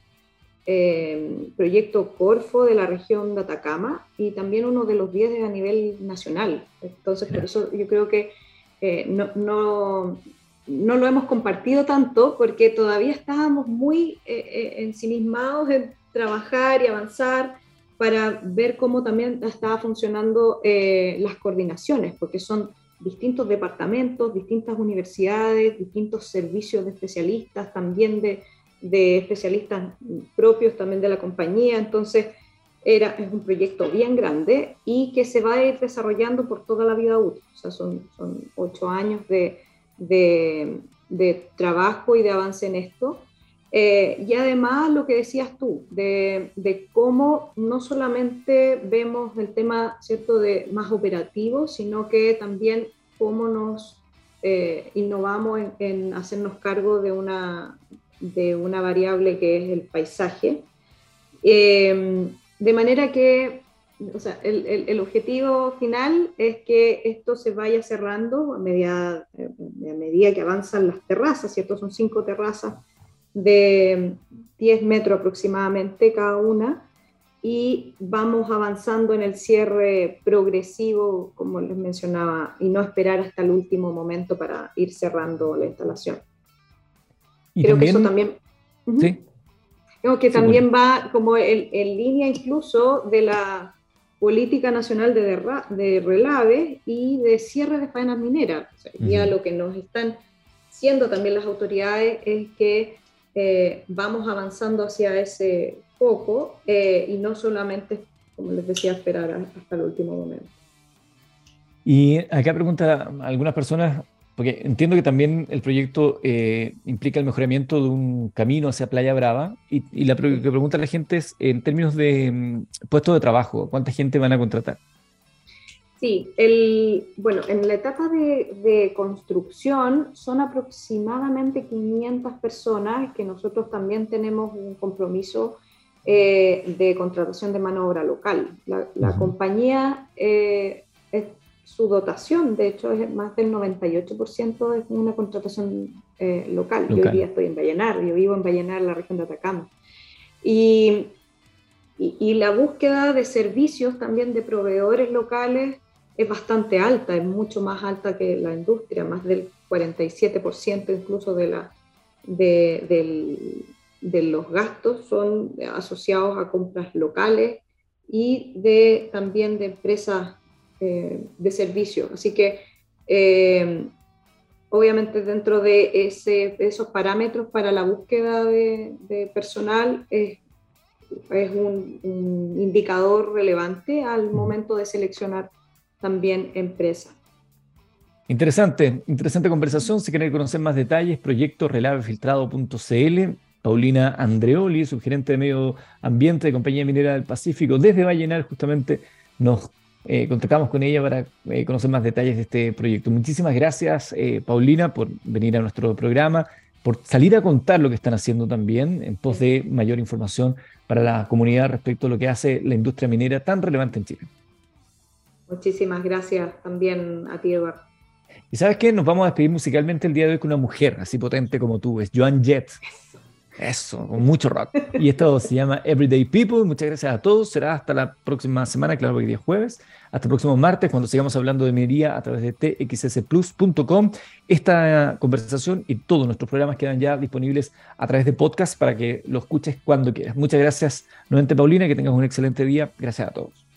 eh, proyecto Corfo de la región de Atacama y también uno de los 10 a nivel nacional. Entonces, por eso yo creo que eh, no, no, no, lo hemos compartido tanto porque todavía estábamos muy eh, ensimismados en trabajar y avanzar para ver cómo también estaba funcionando las coordinaciones, porque son distintos departamentos, distintas universidades, distintos servicios de especialistas, también de de especialistas propios también de la compañía, entonces era, es un proyecto bien grande y que se va a ir desarrollando por toda la vida útil, o sea, son, son ocho años de, de, trabajo y de avance en esto. Eh, y además lo que decías tú, de, de, cómo no solamente vemos el tema ¿cierto? de más operativo, sino que también cómo nos eh, innovamos en, en, hacernos cargo de una, de una variable que es el paisaje. Eh, de manera que o sea, el, el, objetivo final es que esto se vaya cerrando a medida, eh, a medida que avanzan las terrazas, ¿cierto? Son cinco terrazas de 10 metros aproximadamente cada una y vamos avanzando en el cierre progresivo, como les mencionaba, y no esperar hasta el último momento para ir cerrando la instalación. Creo que eso también... Sí. Creo que también va como en, línea incluso de la política nacional de, de relave y de cierre de faenas mineras. Ya lo que nos están siendo también las autoridades es que eh, vamos avanzando hacia ese foco eh, y no solamente, como les decía, esperar hasta el último momento. Y acá pregunta algunas personas, porque entiendo que también el proyecto eh, implica el mejoramiento de un camino hacia Playa Brava y, la que pregunta la gente es en términos de mm, puestos de trabajo, ¿cuánta gente van a contratar? Sí, el, bueno, en la etapa de, construcción son aproximadamente 500 personas que nosotros también tenemos un compromiso eh, de contratación de mano obra local. La, compañía eh, su dotación, de hecho, es más del 98% es una contratación eh, local. Yo hoy día estoy en Vallenar, yo vivo en Vallenar, la región de Atacama. Y, y, la búsqueda de servicios también de proveedores locales es bastante alta, es mucho más alta que la industria, más del 47% incluso de, la, de, de los gastos son asociados a compras locales y de, también de empresas eh, de servicio. Así que, eh, obviamente, dentro de, ese, esos parámetros para la búsqueda de, personal, es, es un, indicador relevante al momento de seleccionar también empresa. Interesante, interesante conversación. Si quieren conocer más detalles, proyecto relavefiltrado.cl. Paulina Andreoli, subgerente de Medio Ambiente de Compañía Minera del Pacífico, desde Vallenar, justamente nos eh, contactamos con ella para eh, conocer más detalles de este proyecto. Muchísimas gracias, eh, Paulina, por venir a nuestro programa, por salir a contar lo que están haciendo también en pos de mayor información para la comunidad respecto a lo que hace la industria minera tan relevante en Chile. Muchísimas gracias también a ti, Eduardo. Y sabes qué, nos vamos a despedir musicalmente el día de hoy con una mujer así potente como tú, es Joan Jett. Eso, con mucho rock. Y esto se llama Everyday People. Muchas gracias a todos. Será hasta la próxima semana, claro, que día jueves. Hasta el próximo martes, cuando sigamos hablando de minería a través de txsplus.com. Esta conversación y todos nuestros programas quedan ya disponibles a través de podcast para que lo escuches cuando quieras. Muchas gracias nuevamente, Paulina. Que tengas un excelente día. Gracias a todos.